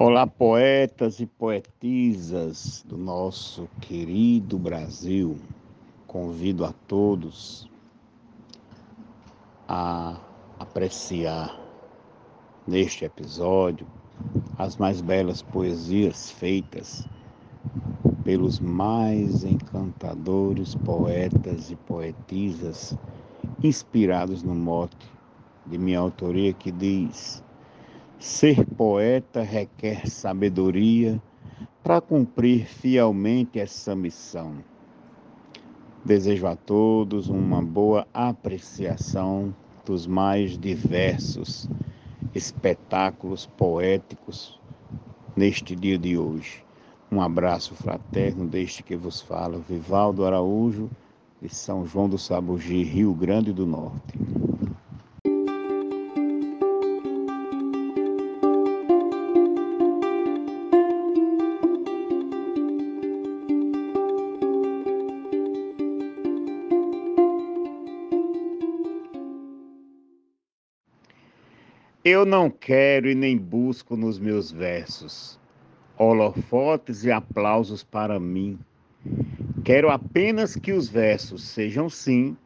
Olá, poetas e poetisas do nosso querido Brasil. Convido a todos a apreciar neste episódio as mais belas poesias feitas pelos mais encantadores poetas e poetisas inspirados no mote de minha autoria que diz: Ser poeta requer sabedoria para cumprir fielmente essa missão. Desejo a todos uma boa apreciação dos mais diversos espetáculos poéticos neste dia de hoje. Um abraço fraterno deste que vos fala, Vivaldo Araújo, de São João do Sabugi, Rio Grande do Norte. Eu não quero e nem busco nos meus versos holofotes e aplausos para mim. Quero apenas que os versos sejam, sim,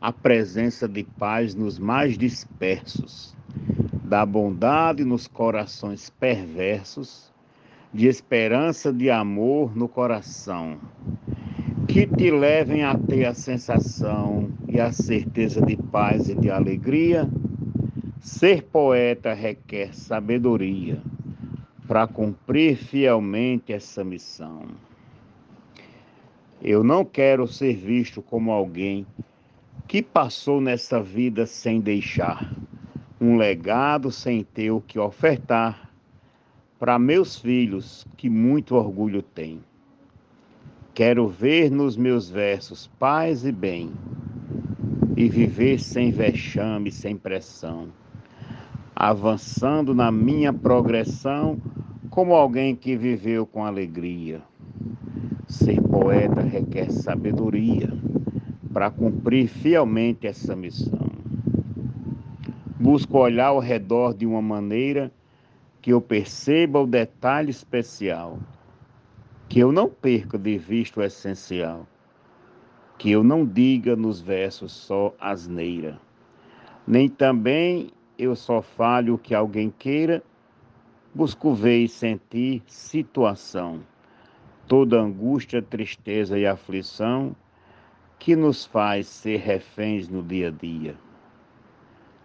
a presença de paz nos mais dispersos, da bondade nos corações perversos, de esperança de amor no coração, que te levem a ter a sensação e a certeza de paz e de alegria. Ser poeta requer sabedoria para cumprir fielmente essa missão. Eu não quero ser visto como alguém que passou nessa vida sem deixar um legado, sem ter o que ofertar para meus filhos que muito orgulho têm. Quero ver nos meus versos paz e bem e viver sem vexame, sem pressão, avançando na minha progressão como alguém que viveu com alegria. Ser poeta requer sabedoria para cumprir fielmente essa missão. Busco olhar ao redor de uma maneira que eu perceba o detalhe especial, que eu não perca de vista o essencial, que eu não diga nos versos só asneira, nem também eu só fale o que alguém queira Busco ver e sentir situação, toda angústia, tristeza e aflição que nos faz ser reféns no dia a dia.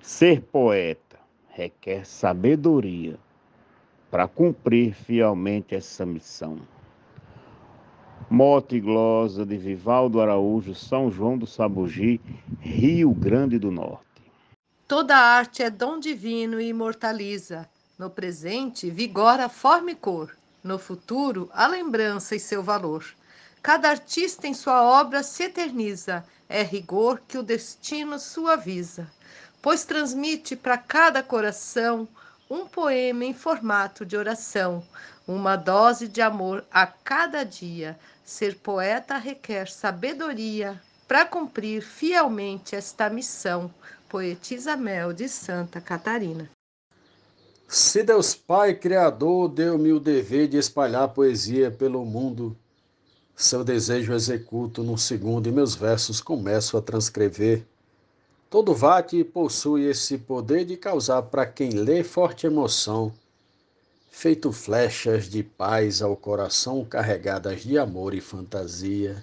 Ser poeta requer sabedoria para cumprir fielmente essa missão. Mote e glosa de Vivaldo Araújo, São João do Sabugi, Rio Grande do Norte. Toda arte é dom divino e imortaliza no presente, vigora forma e cor. No futuro, a lembrança e seu valor. Cada artista em sua obra se eterniza, é rigor que o destino suaviza, pois transmite para cada coração um poema em formato de oração, uma dose de amor a cada dia. Ser poeta requer sabedoria para cumprir fielmente esta missão. Poetisa Mel de Santa Catarina. Se Deus Pai Criador deu-me o dever de espalhar poesia pelo mundo, seu desejo executo num segundo e meus versos começo a transcrever. Todo vate possui esse poder de causar para quem lê forte emoção, feito flechas de paz ao coração carregadas de amor e fantasia.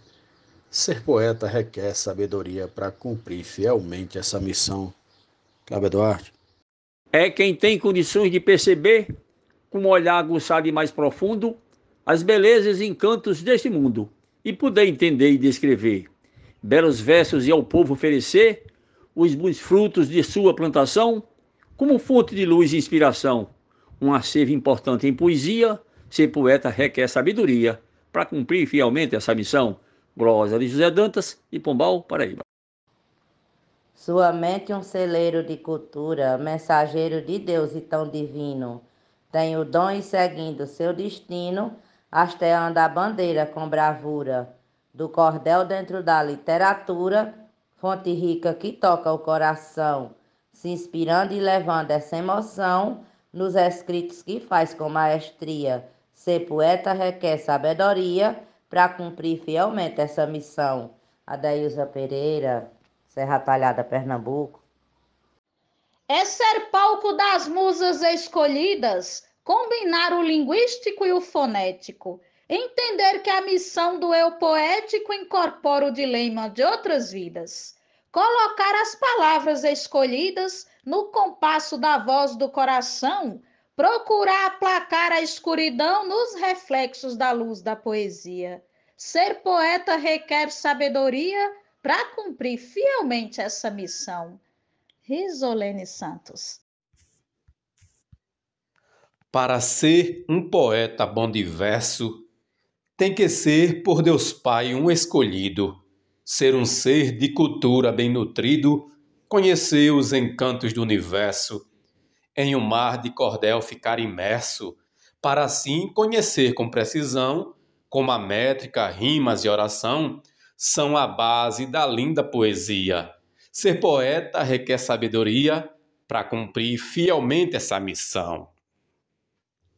Ser poeta requer sabedoria para cumprir fielmente essa missão. Cláudio Eduardo é quem tem condições de perceber, com um olhar aguçado e mais profundo, as belezas e encantos deste mundo e poder entender e descrever belos versos e ao povo oferecer os bons frutos de sua plantação como fonte de luz e inspiração. Um acervo importante em poesia, ser poeta requer sabedoria para cumprir fielmente essa missão. Glória de José Dantas e Pombal, Paraíba. Sua mente um celeiro de cultura, mensageiro de Deus e tão divino. Tem o dom e seguindo seu destino, hasteando a bandeira com bravura. Do cordel dentro da literatura, fonte rica que toca o coração, se inspirando e levando essa emoção nos escritos que faz com maestria. Ser poeta requer sabedoria para cumprir fielmente essa missão. Adailza Pereira, Serra Talhada, Pernambuco. É ser palco das musas escolhidas, combinar o linguístico e o fonético, entender que a missão do eu poético incorpora o dilema de outras vidas, colocar as palavras escolhidas no compasso da voz do coração, procurar aplacar a escuridão nos reflexos da luz da poesia. Ser poeta requer sabedoria para cumprir fielmente essa missão. Risolene Santos. Para ser um poeta bom de verso, tem que ser por Deus Pai um escolhido, ser um ser de cultura bem nutrido, conhecer os encantos do universo, em um mar de cordel ficar imerso, para assim conhecer com precisão como a métrica, rimas e oração são a base da linda poesia. Ser poeta requer sabedoria para cumprir fielmente essa missão.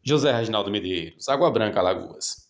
José Reginaldo Medeiros, Água Branca, Alagoas.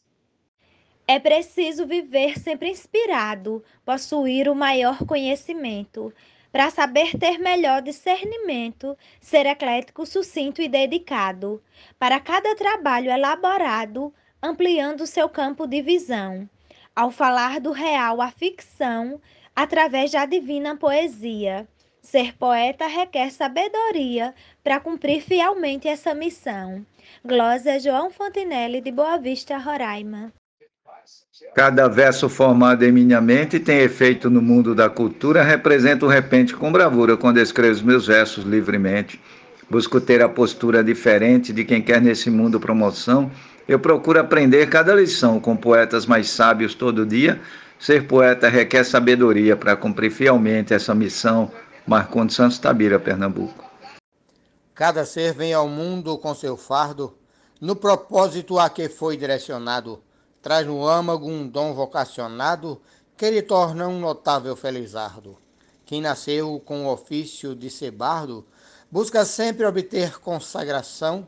É preciso viver sempre inspirado, possuir o maior conhecimento, para saber ter melhor discernimento, ser eclético, sucinto e dedicado, para cada trabalho elaborado, ampliando seu campo de visão, ao falar do real à ficção, através da divina poesia. Ser poeta requer sabedoria para cumprir fielmente essa missão. Glória João Fontinelli, de Boa Vista, Roraima. Cada verso formado em minha mente tem efeito no mundo da cultura, represento o repente com bravura quando escrevo meus versos livremente. Busco ter a postura diferente de quem quer nesse mundo promoção. Eu procuro aprender cada lição com poetas mais sábios todo dia. Ser poeta requer sabedoria para cumprir fielmente essa missão. Marcondes Santos Tabira, Pernambuco. Cada ser vem ao mundo com seu fardo, no propósito a que foi direcionado. Traz no âmago um dom vocacionado que lhe torna um notável felizardo. Quem nasceu com o ofício de ser bardo, busca sempre obter consagração,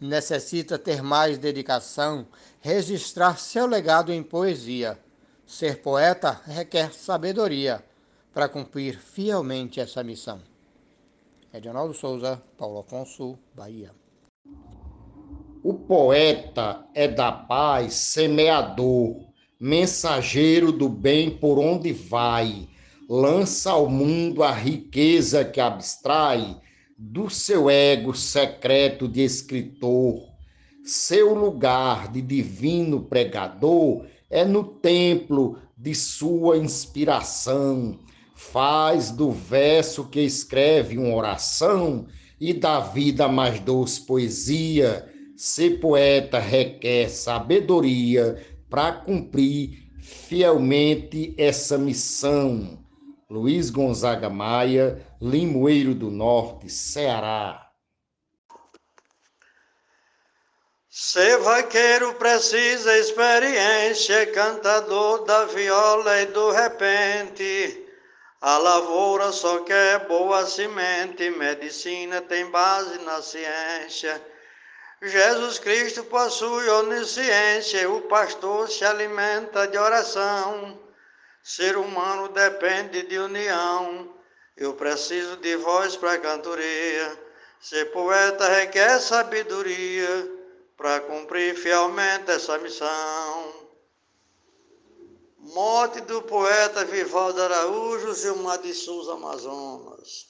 necessita ter mais dedicação, registrar seu legado em poesia. Ser poeta requer sabedoria para cumprir fielmente essa missão. Edionaldo Souza, Paulo Afonso, Bahia. O poeta é da paz, semeador, mensageiro do bem por onde vai, lança ao mundo a riqueza que abstrai do seu ego secreto de escritor. Seu lugar de divino pregador é no templo de sua inspiração faz do verso que escreve uma oração e da vida mais doce poesia. Ser poeta requer sabedoria para cumprir fielmente essa missão. Luiz Gonzaga Maia, Limoeiro do Norte, Ceará. Ser vaqueiro precisa experiência, cantador da viola e do repente. A lavoura só quer boa semente, medicina tem base na ciência. Jesus Cristo possui onisciência, o pastor se alimenta de oração. Ser humano depende de união, eu preciso de voz para cantoria. Ser poeta requer sabedoria para cumprir fielmente essa missão. Morte do poeta Vivaldo Araújo, Gilmar de Souza Amazonas.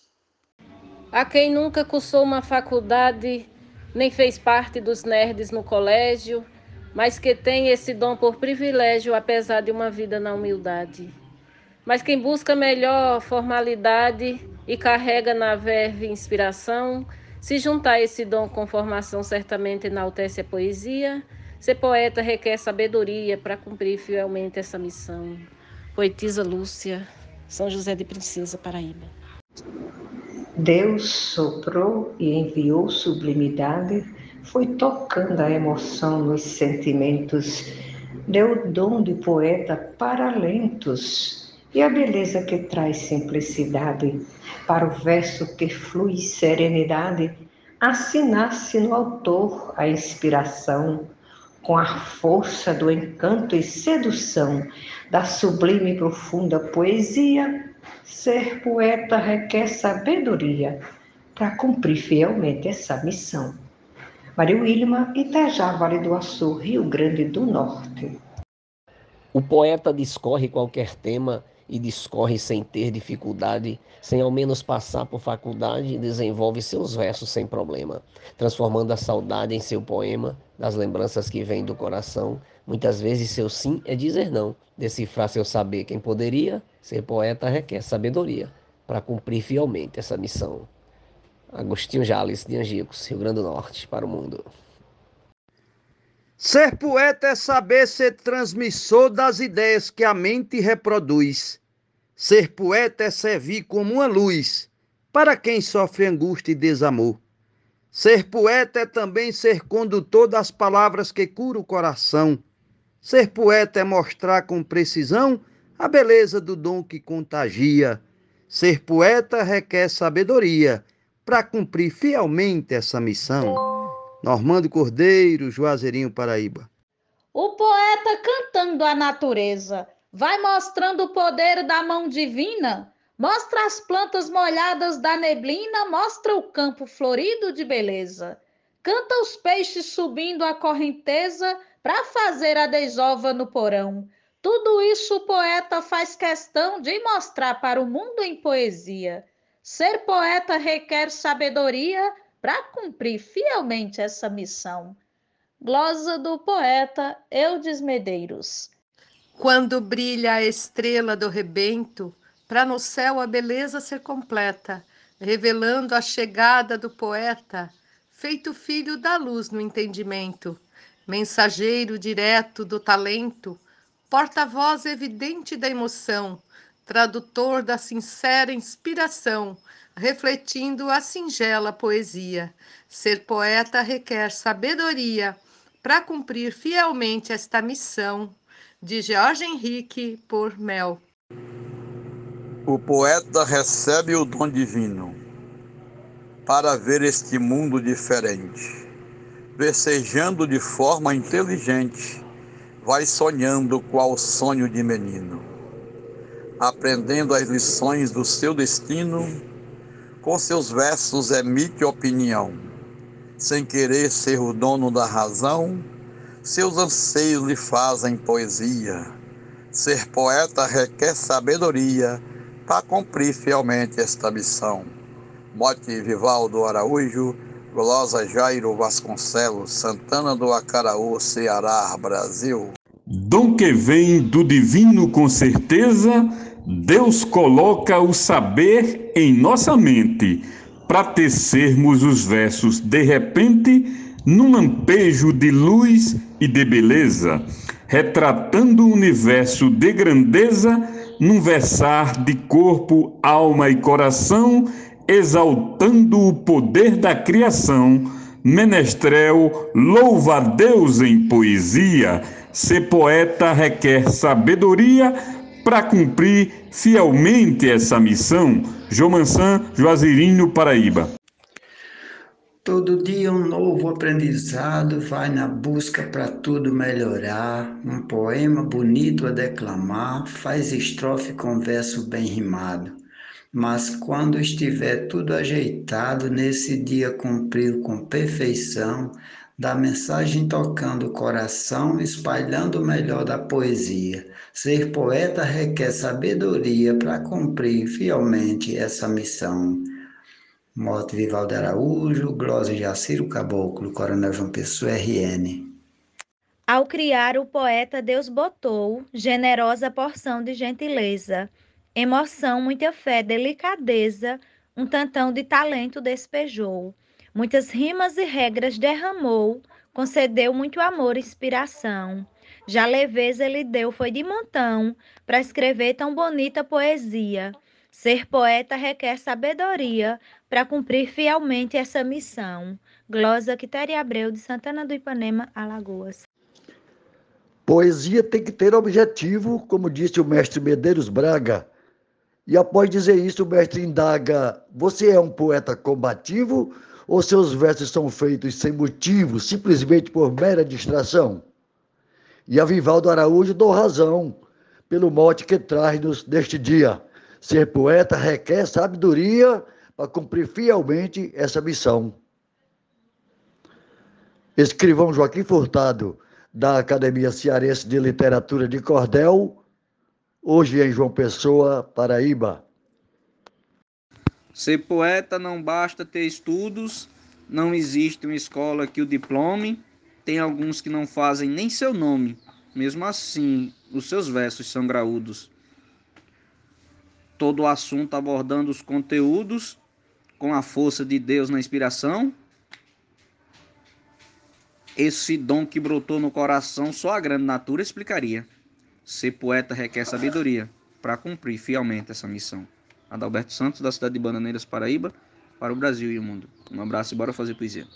A quem nunca cursou uma faculdade, nem fez parte dos nerds no colégio, mas que tem esse dom por privilégio, apesar de uma vida na humildade. Mas quem busca melhor formalidade e carrega na verve inspiração, se juntar esse dom com formação, certamente enaltece a poesia Ser poeta requer sabedoria para cumprir fielmente essa missão. Poetisa Lúcia, São José de Princesa, Paraíba. Deus soprou e enviou sublimidade, foi tocando a emoção nos sentimentos, deu o dom de poeta para lentos e a beleza que traz simplicidade para o verso que flui serenidade nasce no autor a inspiração, com a força do encanto e sedução da sublime e profunda poesia. Ser poeta requer sabedoria para cumprir fielmente essa missão. Maria Wilma, Itajá, Vale do Açu, Rio Grande do Norte. O poeta discorre qualquer tema e discorre sem ter dificuldade, sem ao menos passar por faculdade, e desenvolve seus versos sem problema, transformando a saudade em seu poema, das lembranças que vêm do coração. Muitas vezes seu sim é dizer não, decifrar seu saber quem poderia, ser poeta requer sabedoria para cumprir fielmente essa missão. Agostinho Jales de Angicos, Rio Grande do Norte, para o mundo. Ser poeta é saber ser transmissor das ideias que a mente reproduz. Ser poeta é servir como uma luz para quem sofre angústia e desamor. Ser poeta é também ser condutor das palavras que curam o coração. Ser poeta é mostrar com precisão a beleza do dom que contagia. Ser poeta requer sabedoria para cumprir fielmente essa missão. Normando Cordeiro, Juazeirinho, Paraíba. O poeta cantando a natureza vai mostrando o poder da mão divina, mostra as plantas molhadas da neblina, mostra o campo florido de beleza. Canta os peixes subindo a correnteza para fazer a desova no porão. Tudo isso o poeta faz questão de mostrar para o mundo em poesia. Ser poeta requer sabedoria para cumprir fielmente essa missão. Glosa do poeta Eudes Medeiros. Quando brilha a estrela do rebento, para no céu a beleza ser completa, revelando a chegada do poeta, feito filho da luz no entendimento, mensageiro direto do talento, porta-voz evidente da emoção, tradutor da sincera inspiração, refletindo a singela poesia. Ser poeta requer sabedoria para cumprir fielmente esta missão de Jorge Henrique por Mel. O poeta recebe o dom divino para ver este mundo diferente. Versejando de forma inteligente, vai sonhando qual sonho de menino, aprendendo as lições do seu destino, com seus versos emite opinião, sem querer ser o dono da razão seus anseios lhe fazem poesia. Ser poeta requer sabedoria para cumprir fielmente esta missão. Mote Vivaldo Araújo, Glosa Jairo Vasconcelos, Santana do Acaraú, Ceará, Brasil. Dom que vem do divino com certeza, Deus coloca o saber em nossa mente, para tecermos os versos de repente num lampejo de luz e de beleza, retratando o universo de grandeza, num versar de corpo, alma e coração, exaltando o poder da criação. Menestrel louva a Deus em poesia. Ser poeta requer sabedoria para cumprir fielmente essa missão. Jomansan, Juazeirinho, Paraíba. Todo dia um novo aprendizado vai na busca para tudo melhorar. Um poema bonito a declamar, faz estrofe com verso bem rimado. Mas quando estiver tudo ajeitado, nesse dia cumprir com perfeição, da mensagem tocando o coração, espalhando o melhor da poesia. Ser poeta requer sabedoria para cumprir fielmente essa missão. Moto Vivaldo Araújo, Glosa Jaciro Caboclo, Coronel João Pessoa, RN. Ao criar o poeta, Deus botou generosa porção de gentileza, emoção, muita fé, delicadeza, um tantão de talento despejou, muitas rimas e regras derramou, concedeu muito amor e inspiração. Já leveza ele deu foi de montão para escrever tão bonita poesia. Ser poeta requer sabedoria para cumprir fielmente essa missão. Glosa Quitéria Abreu, de Santana do Ipanema, Alagoas. Poesia tem que ter objetivo, como disse o mestre Medeiros Braga. E após dizer isso, o mestre indaga: Você é um poeta combativo Ou seus versos são feitos sem motivo, simplesmente por mera distração? E a Vivaldo Araújo dou razão pelo mote que traz-nos neste dia. Ser poeta requer sabedoria para cumprir fielmente essa missão. Escrivão Joaquim Furtado, da Academia Cearense de Literatura de Cordel, hoje em João Pessoa, Paraíba. Ser poeta não basta ter estudos, não existe uma escola que o diplome, tem alguns que não fazem nem seu nome. Mesmo assim, os seus versos são graúdos. Todo o assunto abordando os conteúdos com a força de Deus na inspiração esse dom que brotou no coração só a grande natura explicaria. Ser poeta requer sabedoria para cumprir fielmente essa missão. Adalberto Santos, da cidade de Bananeiras, Paraíba, para o Brasil e o mundo. Um abraço e bora fazer poesia.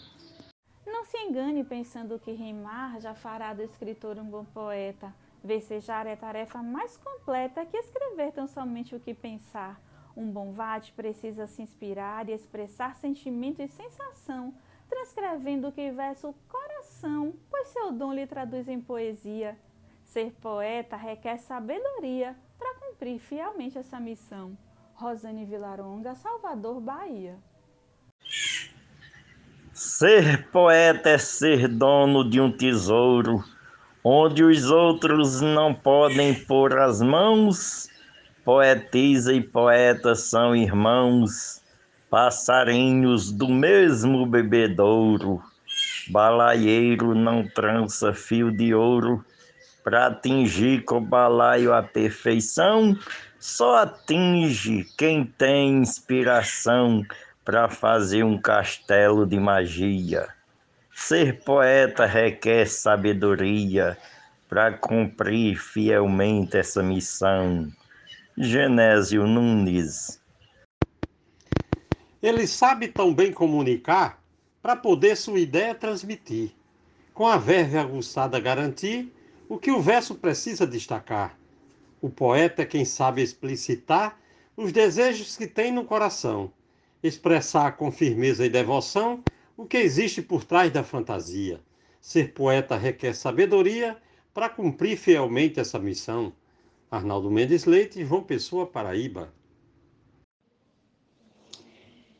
Não se engane pensando que rimar já fará do escritor um bom poeta. Versejar é tarefa mais completa que escrever tão somente o que pensar. Um bom vate precisa se inspirar e expressar sentimento e sensação transcrevendo o que verso o coração, pois seu dom lhe traduz em poesia. Ser poeta requer sabedoria para cumprir fielmente essa missão. Rosane Vilaronga, Salvador, Bahia. Ser poeta é ser dono de um tesouro, onde os outros não podem pôr as mãos. Poetisa e poeta são irmãos passarinhos do mesmo bebedouro, balaieiro não trança fio de ouro, para atingir com balaio a perfeição, só atinge quem tem inspiração para fazer um castelo de magia. Ser poeta requer sabedoria para cumprir fielmente essa missão. Genésio Nunes ele sabe tão bem comunicar para poder sua ideia transmitir. Com a verve aguçada garantir o que o verso precisa destacar. O poeta é quem sabe explicitar os desejos que tem no coração, expressar com firmeza e devoção o que existe por trás da fantasia. Ser poeta requer sabedoria para cumprir fielmente essa missão. Arnaldo Mendes Leite, João Pessoa, Paraíba.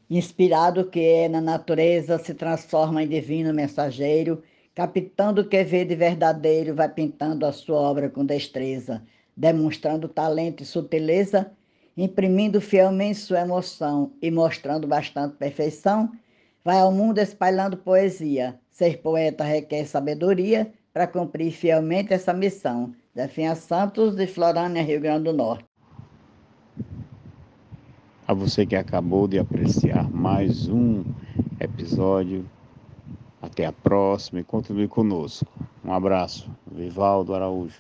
Inspirado que é na natureza, se transforma em divino mensageiro, captando o que vê de verdadeiro, vai pintando a sua obra com destreza, demonstrando talento e sutileza, imprimindo fielmente sua emoção e mostrando bastante perfeição, vai ao mundo espalhando poesia. Ser poeta requer sabedoria para cumprir fielmente essa missão. Definha Santos, de Florânia, Rio Grande do Norte a você que acabou de apreciar mais um episódio. Até a próxima e continue conosco. Um abraço. Vivaldo Araújo.